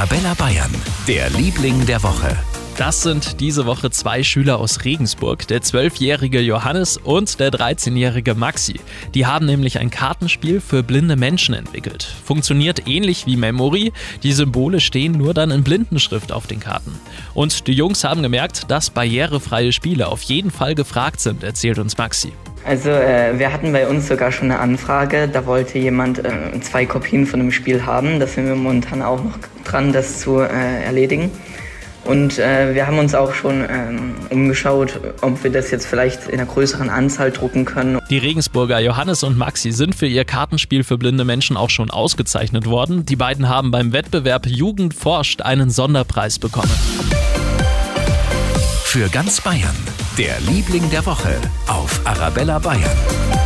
Arabella Bayern, der Liebling der Woche. Das sind diese Woche zwei Schüler aus Regensburg, der zwölfjährige Johannes und der 13-jährige Maxi. Die haben nämlich ein Kartenspiel für blinde Menschen entwickelt. Funktioniert ähnlich wie Memory. Die Symbole stehen nur dann in Blindenschrift auf den Karten. Und die Jungs haben gemerkt, dass barrierefreie Spiele auf jeden Fall gefragt sind, erzählt uns Maxi. Also äh, wir hatten bei uns sogar schon eine Anfrage, da wollte jemand äh, zwei Kopien von dem Spiel haben. Da sind wir momentan auch noch dran, das zu äh, erledigen. Und äh, wir haben uns auch schon ähm, umgeschaut, ob wir das jetzt vielleicht in einer größeren Anzahl drucken können. Die Regensburger Johannes und Maxi sind für ihr Kartenspiel für blinde Menschen auch schon ausgezeichnet worden. Die beiden haben beim Wettbewerb Jugend forscht einen Sonderpreis bekommen. Für ganz Bayern, der Liebling der Woche auf Arabella Bayern.